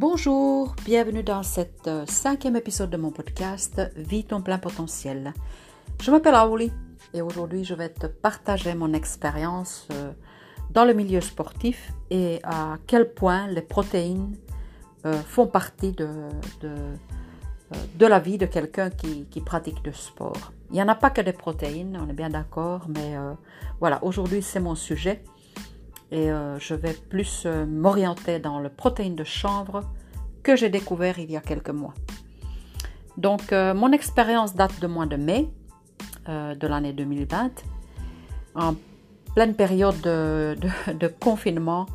Bonjour, bienvenue dans cet euh, cinquième épisode de mon podcast Vie ton plein potentiel. Je m'appelle Aouli et aujourd'hui je vais te partager mon expérience euh, dans le milieu sportif et à quel point les protéines euh, font partie de, de, la vie de quelqu'un qui, qui, pratique du sport. Il n'y en a pas que des protéines, on est bien d'accord, mais voilà, aujourd'hui c'est mon sujet et euh, je vais plus euh, m'orienter dans le protéine de chanvre que j'ai découvert il y a quelques mois. Donc euh, mon expérience date de mois de mai de l'année 2020, en pleine période de, confinement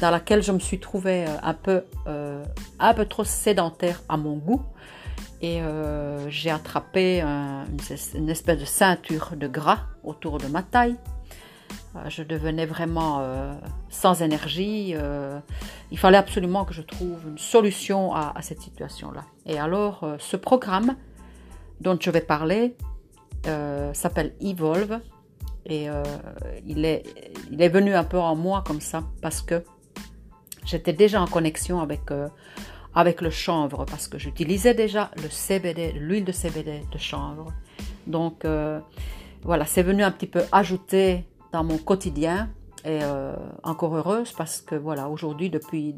dans laquelle je me suis trouvée un peu, trop sédentaire à mon goût et j'ai attrapé une espèce de ceinture de gras autour de ma taille je devenais vraiment euh, sans énergie. Euh, il fallait absolument que je trouve une solution à, cette situation-là. Et alors, ce programme dont je vais parler s'appelle Evolve. Et il, est, il est venu un peu en moi comme ça parce que j'étais déjà en connexion avec, avec le chanvre parce que j'utilisais déjà le CBD, l'huile de CBD de chanvre. Donc voilà, c'est venu un petit peu ajouter dans mon quotidien et euh, encore heureuse parce que voilà, aujourd'hui, depuis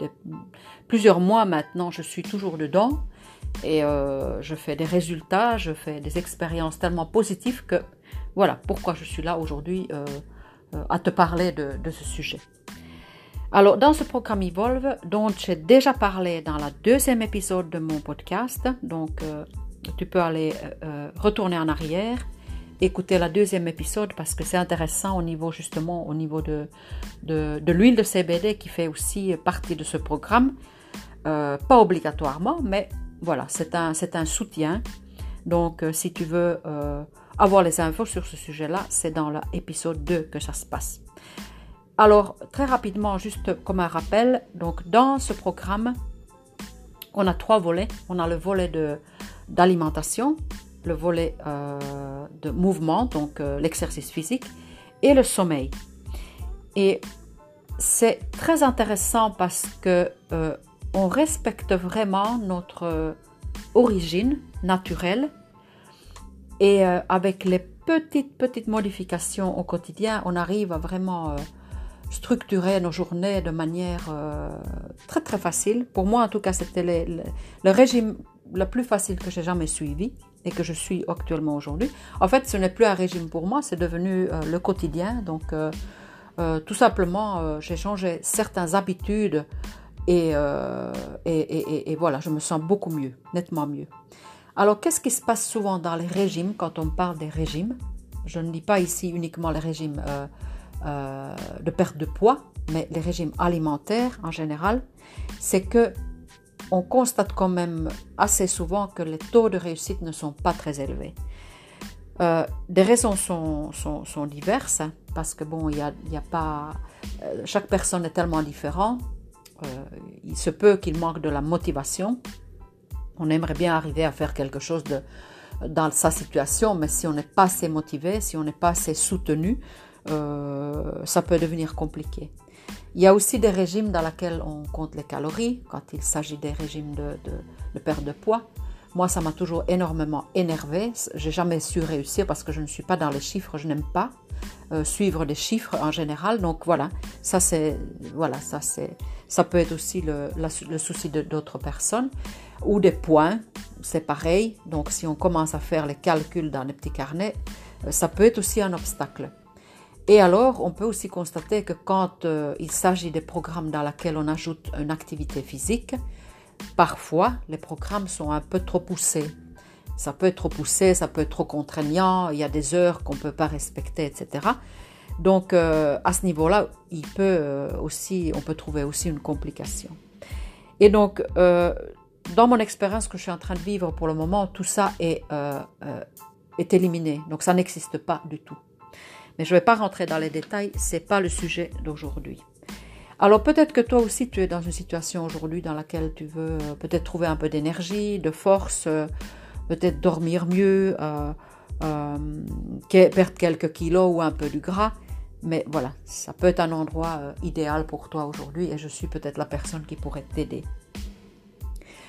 plusieurs mois maintenant, je suis toujours dedans et euh, je fais des résultats, je fais des expériences tellement positives que voilà pourquoi je suis là aujourd'hui euh, à te parler de, de, ce sujet. Alors, dans ce programme Evolve, dont j'ai déjà parlé dans la deuxième épisode de mon podcast, donc tu peux aller retourner en arrière écouter la deuxième épisode parce que c'est intéressant au niveau justement au niveau de, de, l'huile de CBD qui fait aussi partie de ce programme. Euh, pas obligatoirement, mais voilà, c'est un, un soutien. Donc euh, si tu veux euh, avoir les infos sur ce sujet-là, c'est dans l'épisode 2 que ça se passe. Alors très rapidement, juste comme un rappel, donc dans ce programme, on a trois volets. On a le volet d'alimentation, le volet euh, de mouvement, donc euh, l'exercice physique, et le sommeil. Et c'est très intéressant parce que euh, on respecte vraiment notre origine naturelle et avec les petites petites modifications au quotidien, on arrive à vraiment structurer nos journées de manière très très facile. Pour moi, en tout cas, c'était le régime le plus facile que j'ai jamais suivi et que je suis actuellement aujourd'hui. En fait, ce n'est plus un régime pour moi, c'est devenu euh, le quotidien. Donc, euh, euh, tout simplement, j'ai changé certaines habitudes et, et, et, voilà, je me sens beaucoup mieux, nettement mieux. Alors, qu'est-ce qui se passe souvent dans les régimes quand on parle des régimes? Je ne dis pas ici uniquement les régimes de perte de poids, mais les régimes alimentaires en général. C'est que on constate quand même assez souvent que les taux de réussite ne sont pas très élevés. Euh, des raisons sont, diverses, hein, parce que bon, il y a, pas. Euh, chaque personne est tellement différente. Euh, il se peut qu'il manque de la motivation. On aimerait bien arriver à faire quelque chose de, dans sa situation, mais si on n'est pas assez motivé, si on n'est pas assez soutenu, ça peut devenir compliqué. Il y a aussi des régimes dans lesquels on compte les calories, quand il s'agit des régimes de, de, perte de poids. Moi, ça m'a toujours énormément énervé. J'ai jamais su réussir parce que je ne suis pas dans les chiffres, je n'aime pas euh, suivre des chiffres en général. Donc voilà, ça voilà, ça ça peut être aussi le, le souci d'autres personnes ou des points. C'est pareil. Donc si on commence à faire les calculs dans les petits carnets, euh, ça peut être aussi un obstacle. Et alors, on peut aussi constater que quand euh, il s'agit des programmes dans lesquels on ajoute une activité physique, parfois les programmes sont un peu trop poussés. Ça peut être trop poussé, ça peut être trop contraignant, il y a des heures qu'on ne peut pas respecter, etc. Donc euh, à ce niveau-là, il peut euh, aussi, on peut trouver aussi une complication. Et donc, dans mon expérience que je suis en train de vivre pour le moment, tout ça est, est éliminé. Donc ça n'existe pas du tout. Mais je ne vais pas rentrer dans les détails, ce n'est pas le sujet d'aujourd'hui. Alors peut-être que toi aussi tu es dans une situation aujourd'hui dans laquelle tu veux euh, peut-être trouver un peu d'énergie, de force, euh, peut-être dormir mieux, euh, perdre quelques kilos ou un peu du gras. Mais voilà, ça peut être un endroit idéal pour toi aujourd'hui et je suis peut-être la personne qui pourrait t'aider.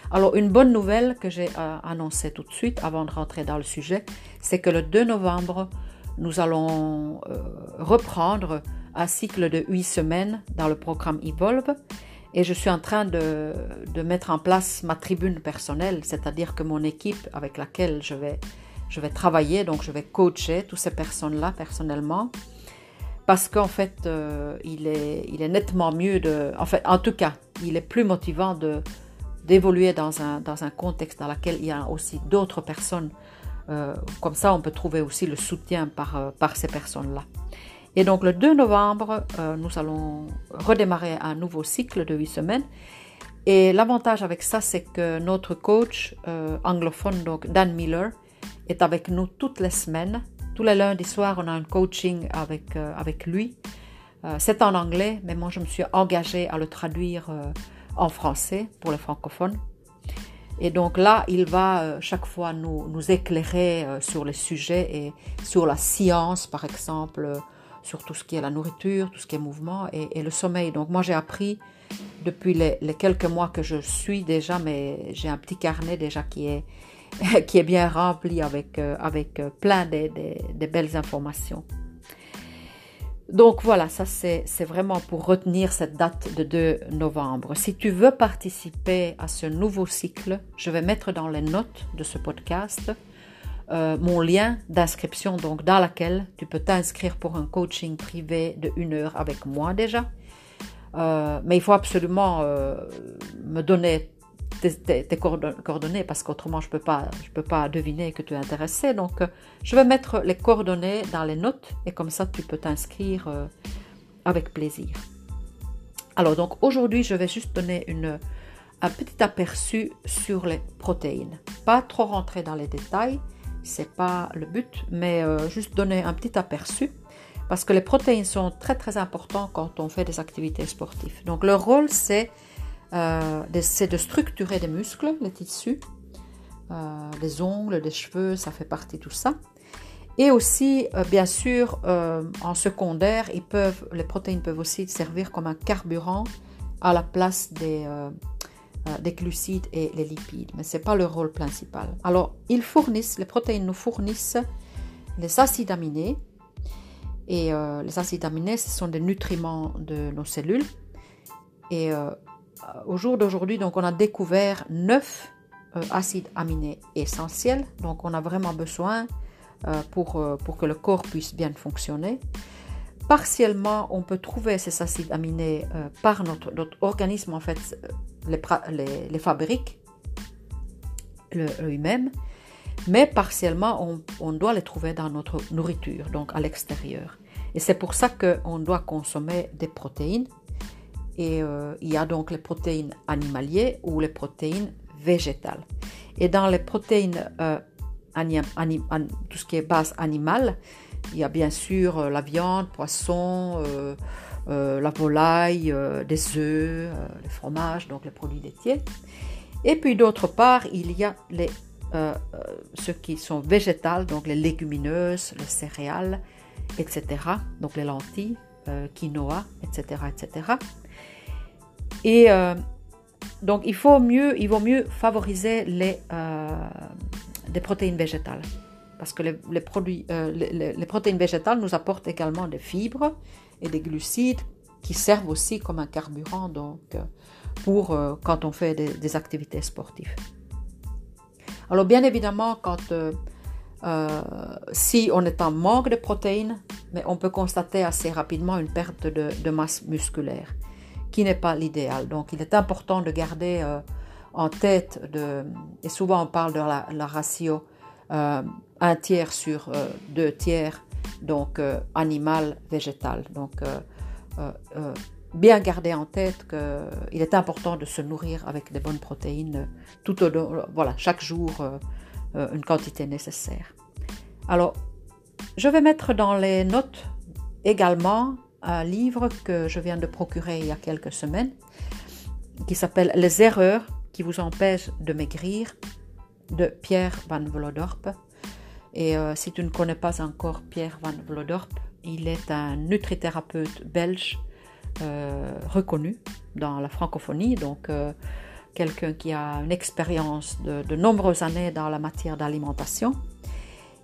Alors, une bonne nouvelle que j'ai annoncée tout de suite avant de rentrer dans le sujet, c'est que le 2 novembre, nous allons euh, reprendre un cycle de 8 semaines dans le programme Evolve. Et je suis en train de, de mettre en place ma tribune personnelle, c'est-à-dire que mon équipe avec laquelle je vais, je vais travailler, donc je vais coacher toutes ces personnes-là personnellement, parce qu'en fait, euh, il, est, il est nettement mieux de... En fait, en tout cas, il est plus motivant d'évoluer dans un, dans un contexte dans lequel il y a aussi d'autres personnes. Euh, comme ça, on peut trouver aussi le soutien par, euh, par ces personnes-là. Et donc, le 2 novembre, nous allons redémarrer un nouveau cycle de 8 semaines. Et l'avantage avec ça, c'est que notre coach anglophone, donc Dan Miller, est avec nous toutes les semaines tous les lundis soirs, on a un coaching avec, euh, avec lui. Euh, c'est en anglais, mais moi je me suis engagée à le traduire euh, en français pour les francophones. Et donc là, il va chaque fois nous, nous éclairer sur les sujets et sur la science, par exemple, sur tout ce qui est la nourriture, tout ce qui est mouvement et, le sommeil. Donc moi, j'ai appris depuis les, quelques mois que je suis déjà, mais j'ai un petit carnet déjà qui est qui est bien rempli avec, euh, avec euh, plein de, belles informations. Donc voilà, ça c'est vraiment pour retenir cette date de 2 novembre. Si tu veux participer à ce nouveau cycle, je vais mettre dans les notes de ce podcast euh, mon lien d'inscription, donc dans laquelle tu peux t'inscrire pour un coaching privé de une heure avec moi déjà. mais il faut absolument me donner tes, coordonnées parce qu'autrement je ne peux, pas, je peux pas deviner que tu es intéressé. Donc euh, je vais mettre les coordonnées dans les notes et comme ça tu peux t'inscrire euh, avec plaisir. Alors donc aujourd'hui je vais juste donner une, un petit aperçu sur les protéines. Pas trop rentrer dans les détails, c'est pas le but, mais euh, juste donner un petit aperçu parce que les protéines sont très très importantes quand on fait des activités sportives. Donc leur rôle c'est euh, c'est de structurer des muscles, les tissus, euh, les ongles, les cheveux, ça fait partie de tout ça. Et aussi, euh, bien sûr, en secondaire, ils peuvent, les protéines peuvent aussi servir comme un carburant à la place des, des glucides et les lipides, mais ce n'est pas le rôle principal. Alors, ils fournissent, les protéines nous fournissent les acides aminés, et les acides aminés, ce sont des nutriments de nos cellules. Et euh, au jour d'aujourd'hui, donc on a découvert neuf euh, acides aminés essentiels. Donc on a vraiment besoin euh, pour, pour que le corps puisse bien fonctionner. Partiellement, on peut trouver ces acides aminés par notre, notre, organisme, en fait, les, les, les fabrique lui-même, mais partiellement, on, on, doit les trouver dans notre nourriture, donc à l'extérieur. Et c'est pour ça qu'on doit consommer des protéines et euh, il y a donc les protéines animalières ou les protéines végétales. Et dans les protéines, euh, tout ce qui est base animale, il y a bien sûr euh, la viande, poisson, la volaille, des œufs, les fromages, donc les produits laitiers. Et puis d'autre part, il y a les, ceux qui sont végétales, donc les légumineuses, les céréales, etc. Donc les lentilles, quinoa, etc., etc. Et euh, donc, il, faut mieux, il vaut mieux favoriser les, euh, des protéines végétales. Parce que euh, les, protéines végétales nous apportent également des fibres et des glucides qui servent aussi comme un carburant donc, pour quand on fait des, activités sportives. Alors, bien évidemment, si on est en manque de protéines, mais on peut constater assez rapidement une perte de masse musculaire qui n'est pas l'idéal. Donc il est important de garder euh, en tête, de, et souvent on parle de la, ratio euh, un tiers sur euh, deux tiers, donc animal, végétal. Donc bien garder en tête qu'il est important de se nourrir avec des bonnes protéines tout voilà, chaque jour une quantité nécessaire. Alors, je vais mettre dans les notes également un livre que je viens de procurer il y a quelques semaines qui s'appelle Les erreurs qui vous empêchent de maigrir de Pierre Van Vlodorp. Et euh, si tu ne connais pas encore Pierre Van Vlodorp, il est un nutrithérapeute belge euh, reconnu dans la francophonie. Donc, euh, quelqu'un qui a une expérience de, de nombreuses années dans la matière d'alimentation.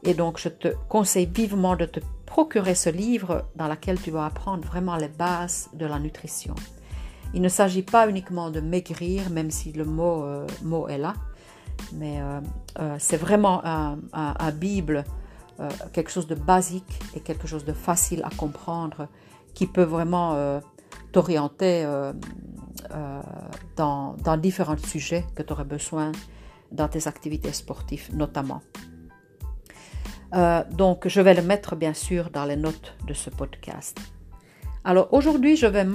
Et donc, je te conseille vivement de te procurer ce livre dans lequel tu vas apprendre vraiment les bases de la nutrition. Il ne s'agit pas uniquement de maigrir, même si le mot, euh, mot est là, mais euh, euh, c'est vraiment un, Bible, quelque chose de basique et quelque chose de facile à comprendre qui peut vraiment t'orienter dans, dans différents sujets que tu aurais besoin dans tes activités sportives notamment. Euh, donc, je vais le mettre bien sûr dans les notes de ce podcast. Alors, aujourd'hui, je vais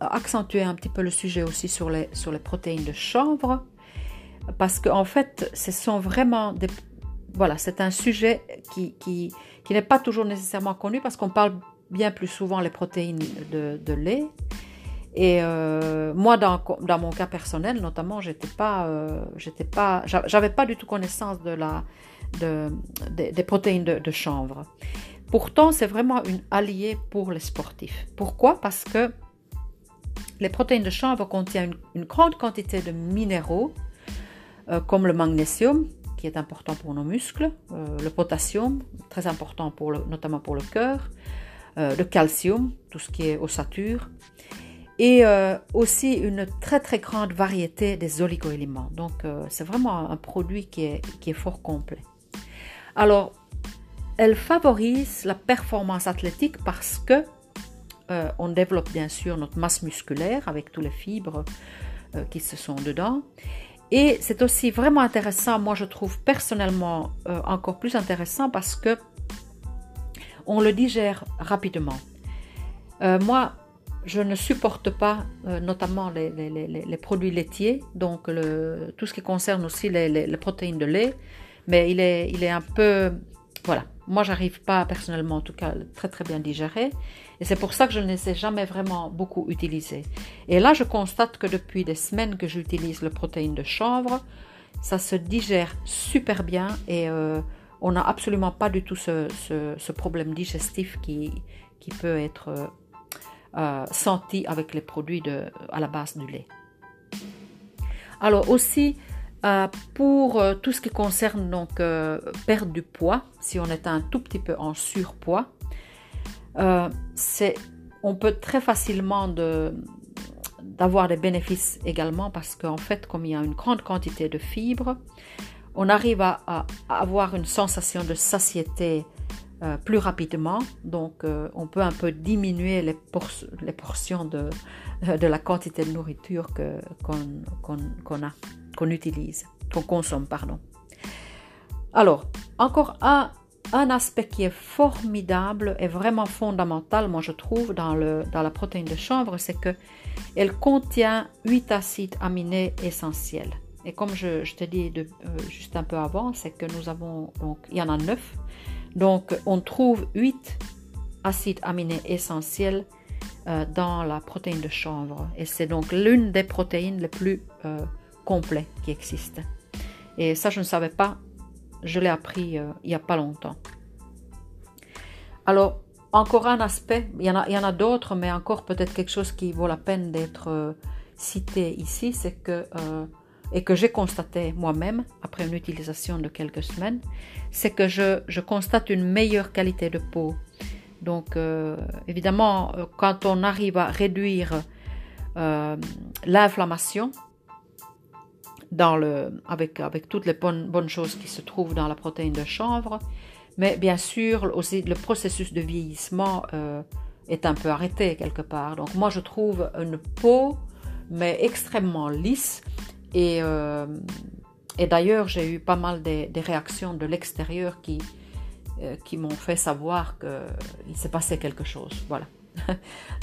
accentuer un petit peu le sujet aussi sur les, sur les protéines de chanvre, parce qu'en en fait, ce sont vraiment des. Voilà, c'est un sujet qui, qui, qui n'est pas toujours nécessairement connu parce qu'on parle bien plus souvent les protéines de, lait. Et euh, moi, dans, dans, mon cas personnel, notamment, j'étais pas, euh, j'étais pas, j'avais pas du tout connaissance de la, de, de, des protéines de, chanvre. Pourtant, c'est vraiment une alliée pour les sportifs. Pourquoi? Parce que les protéines de chanvre contiennent une, grande quantité de minéraux, euh, comme le magnésium, qui est important pour nos muscles, euh, le potassium, très important pour notamment pour le cœur, euh, le calcium, tout ce qui est ossature, et aussi une très très grande variété des oligoéléments. Donc c'est vraiment un produit qui est fort complet. Alors, elle favorise la performance athlétique parce que euh, on développe bien sûr notre masse musculaire avec tous les fibres euh, qui se sont dedans. Et c'est aussi vraiment intéressant, moi je trouve personnellement euh, encore plus intéressant parce que on le digère rapidement. moi, je ne supporte pas notamment les, produits laitiers, donc tout ce qui concerne aussi les, protéines de lait mais il est, il est un peu... Voilà, moi j'arrive pas personnellement en tout cas très très bien digérer et c'est pour ça que je ne les ai jamais vraiment beaucoup utilisés. Et là je constate que depuis des semaines que j'utilise le protéine de chanvre, ça se digère super bien et euh, on n'a absolument pas du tout ce, problème digestif qui, qui peut être euh, euh, senti avec les produits de, à la base du lait. Alors aussi, euh, pour euh, tout ce qui concerne donc euh, perdre du poids, si on est un tout petit peu en surpoids, on peut très facilement de, d'avoir des bénéfices également parce qu'en fait, comme il y a une grande quantité de fibres, on arrive à, avoir une sensation de satiété plus rapidement. Donc, on peut un peu diminuer les, por les portions de, la quantité de nourriture qu'on a qu'on utilise, qu'on consomme, pardon. Alors, encore un, aspect qui est formidable et vraiment fondamental, moi je trouve, dans, le, dans la protéine de chanvre, c'est qu'elle contient 8 acides aminés essentiels. Et comme je, te dis euh, juste un peu avant, c'est que nous avons, donc, il y en a 9. Donc, on trouve 8 acides aminés essentiels euh, dans la protéine de chanvre. Et c'est donc l'une des protéines les plus euh, complet qui existe. Et ça, je ne savais pas. Je l'ai appris euh, il n'y a pas longtemps. Alors, encore un aspect, il y en a, a d'autres, mais encore peut-être quelque chose qui vaut la peine d'être euh, cité ici, c'est que, euh, et que j'ai constaté moi-même après une utilisation de quelques semaines, c'est que je, je, constate une meilleure qualité de peau. Donc, évidemment, quand on arrive à réduire l'inflammation, avec, avec toutes les bonnes, bonnes choses qui se trouvent dans la protéine de chanvre. Mais bien sûr, aussi le processus de vieillissement euh, est un peu arrêté quelque part. Donc moi, je trouve une peau, mais extrêmement lisse. Et, euh, et d'ailleurs, j'ai eu pas mal des, des réactions de l'extérieur qui, euh, qui m'ont fait savoir qu'il s'est passé quelque chose. Voilà.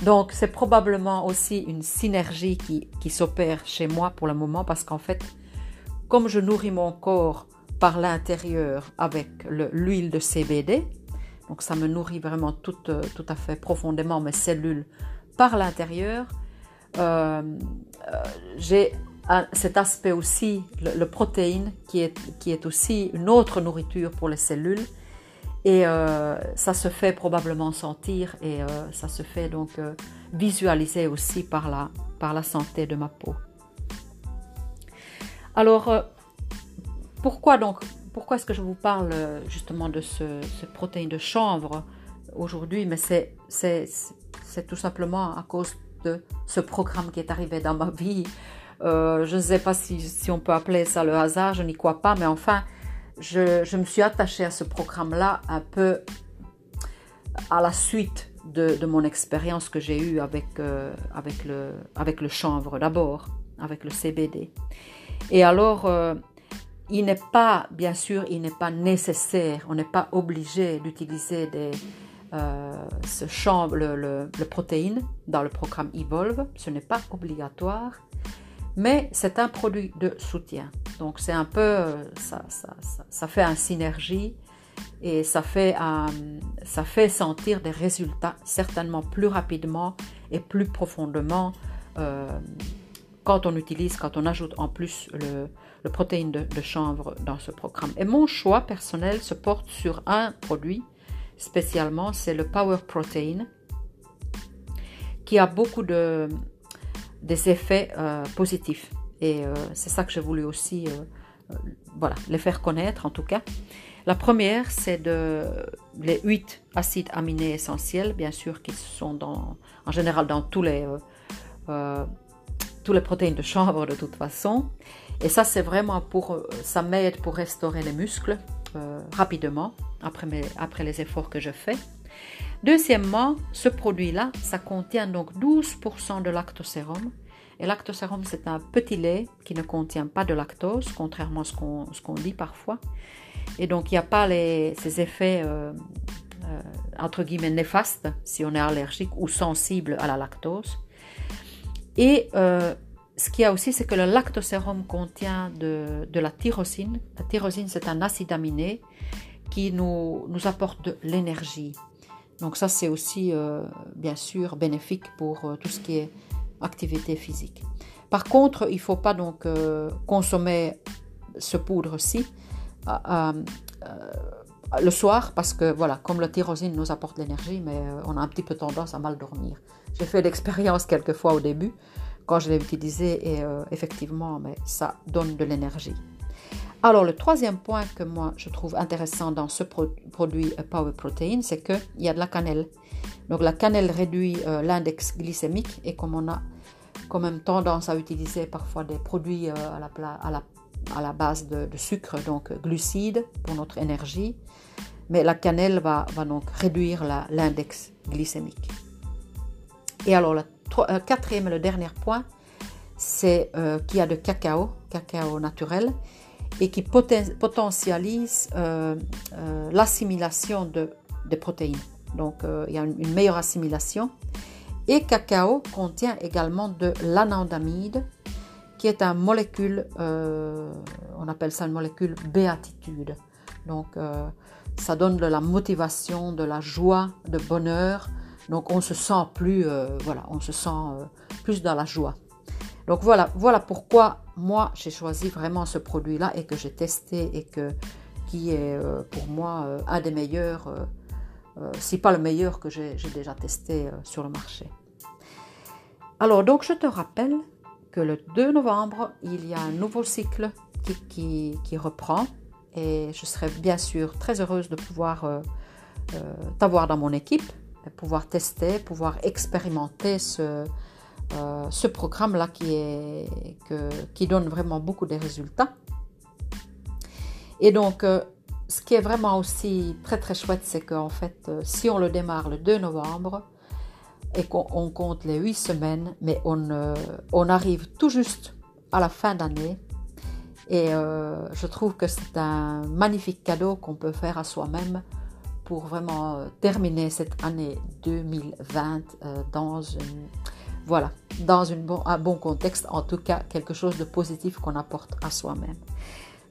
Donc c'est probablement aussi une synergie qui, qui s'opère chez moi pour le moment parce qu'en fait, comme je nourris mon corps par l'intérieur avec l'huile de CBD, donc ça me nourrit vraiment tout, tout à fait profondément mes cellules par l'intérieur, euh, euh, j'ai cet aspect aussi, le, protéine, qui est, qui est aussi une autre nourriture pour les cellules. Et euh, ça se fait probablement sentir et euh, ça se fait donc euh, visualiser aussi par la, par la santé de ma peau. Alors, pourquoi donc pourquoi est-ce que je vous parle justement de ce, protéine de chanvre aujourd'hui? Mais c'est tout simplement à cause de ce programme qui est arrivé dans ma vie. Euh, je ne sais pas si, on peut appeler ça le hasard, je n'y crois pas, mais enfin, je, me suis attachée à ce programme-là un peu à la suite de, mon expérience que j'ai eue euh, avec le chanvre d'abord, avec le CBD. Et alors, euh, il n'est pas, bien sûr, il n'est pas nécessaire, on n'est pas obligé d'utiliser euh, ce champ, le, protéine dans le programme Evolve. Ce n'est pas obligatoire, mais c'est un produit de soutien. Donc c'est un peu, euh, ça, fait un synergie et ça fait, un, ça fait sentir des résultats certainement plus rapidement et plus profondément euh, quand on utilise, quand on ajoute en plus le, protéine de, chanvre dans ce programme. Et mon choix personnel se porte sur un produit spécialement, c'est le Power Protein, qui a beaucoup de, des effets euh, positifs. Et euh, c'est ça que j'ai voulu aussi euh, voilà, les faire connaître en tout cas. La première, c'est les 8 acides aminés essentiels, bien sûr, qui sont en général dans tous les, tous les protéines de chanvre de toute façon. Et ça, c'est vraiment pour, ça m'aide pour restaurer les muscles, euh, rapidement après, les efforts que je fais. Deuxièmement, ce produit-là, ça contient donc 12% de lactosérum. Et lactosérum, c'est un petit lait qui ne contient pas de lactose, contrairement à ce qu'on qu dit parfois. Et donc, il n'y a pas les, ces effets, euh, euh, entre guillemets, néfastes si on est allergique ou sensible à la lactose. Et euh, ce qu'il y a aussi, c'est que le lactosérum contient de, la tyrosine. La tyrosine, c'est un acide aminé qui nous, apporte de l'énergie. Donc ça, c'est aussi, euh, bien sûr, bénéfique pour euh, tout ce qui est activité physique. Par contre, il ne faut pas donc consommer ce poudre-ci le soir parce que, voilà, comme la tyrosine nous apporte l'énergie, mais on a un petit peu tendance à mal dormir. J'ai fait l'expérience quelques fois au début quand je l'ai utilisé et euh, effectivement, mais ça donne de l'énergie. Alors le troisième point que moi je trouve intéressant dans ce pro produit euh, Power Protein, c'est qu'il y a de la cannelle. Donc la cannelle réduit euh, l'index glycémique et comme on a quand même tendance à utiliser parfois des produits à, la, base de, sucre, donc glucides pour notre énergie, mais la cannelle va donc réduire l'index glycémique. Et alors le euh, quatrième et le dernier point, c'est euh, qu'il y a de cacao, cacao naturel, et qui poten potentialise euh, l'assimilation de, de, protéines. Donc il y a une, une, meilleure assimilation. Et cacao contient également de l'anandamide, qui est une molécule, on appelle ça une molécule béatitude. Donc ça donne de la motivation, de la joie, de bonheur, donc on se sent plus, euh, voilà, on se sent euh, plus dans la joie. Donc voilà, voilà pourquoi moi j'ai choisi vraiment ce produit-là et que j'ai testé et que qui est euh, pour moi un des meilleurs, si pas le meilleur que j'ai déjà testé sur le marché. Alors donc je te rappelle que le 2 novembre il y a un nouveau cycle qui reprend et je serai bien sûr très heureuse de pouvoir t'avoir dans mon équipe pouvoir tester, pouvoir expérimenter ce, euh, ce programme-là qui, qui donne vraiment beaucoup de résultats. Et donc, euh, ce qui est vraiment aussi très très chouette, c'est qu'en fait, euh, si on le démarre le 2 novembre et qu'on compte les 8 semaines, mais on, on arrive tout juste à la fin d'année. Et je trouve que c'est un magnifique cadeau qu'on peut faire à soi-même pour vraiment euh, terminer cette année 2020 euh, dans une voilà dans un bon contexte en tout cas quelque chose de positif qu'on apporte à soi-même.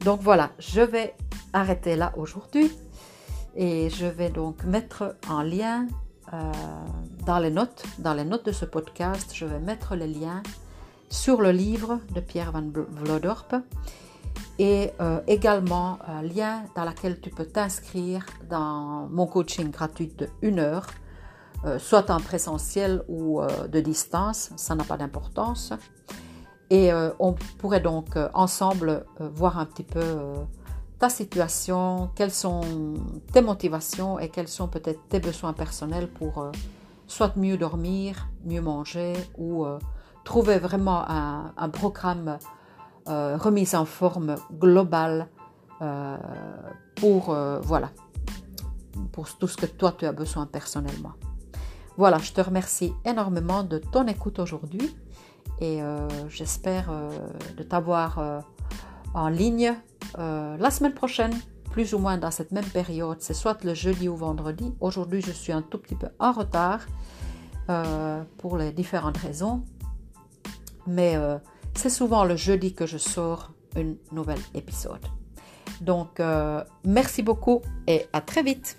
Donc voilà je vais arrêter là aujourd'hui et je vais donc mettre en lien euh, dans les notes dans les notes de ce podcast je vais mettre les liens sur le livre de Pierre van Vlodorp et euh, également un lien dans lequel tu peux t'inscrire dans mon coaching gratuit de 1 heure, euh, soit en présentiel ou euh, de distance, ça n'a pas d'importance. Et on pourrait donc ensemble voir un petit peu ta situation, quelles sont tes motivations et quels sont peut-être tes besoins personnels pour soit mieux dormir, mieux manger ou trouver vraiment un, programme remise en forme globale pour voilà pour tout ce que toi tu as besoin personnellement. Voilà, je te remercie énormément de ton écoute aujourd'hui et euh, j'espère euh, de t'avoir euh, en ligne la semaine prochaine, plus ou moins dans cette même période. C'est soit le jeudi ou vendredi. Aujourd'hui, je suis un tout petit peu en retard pour les différentes raisons, mais c'est souvent le jeudi que je sors un nouvel épisode. Donc, merci beaucoup et à très vite.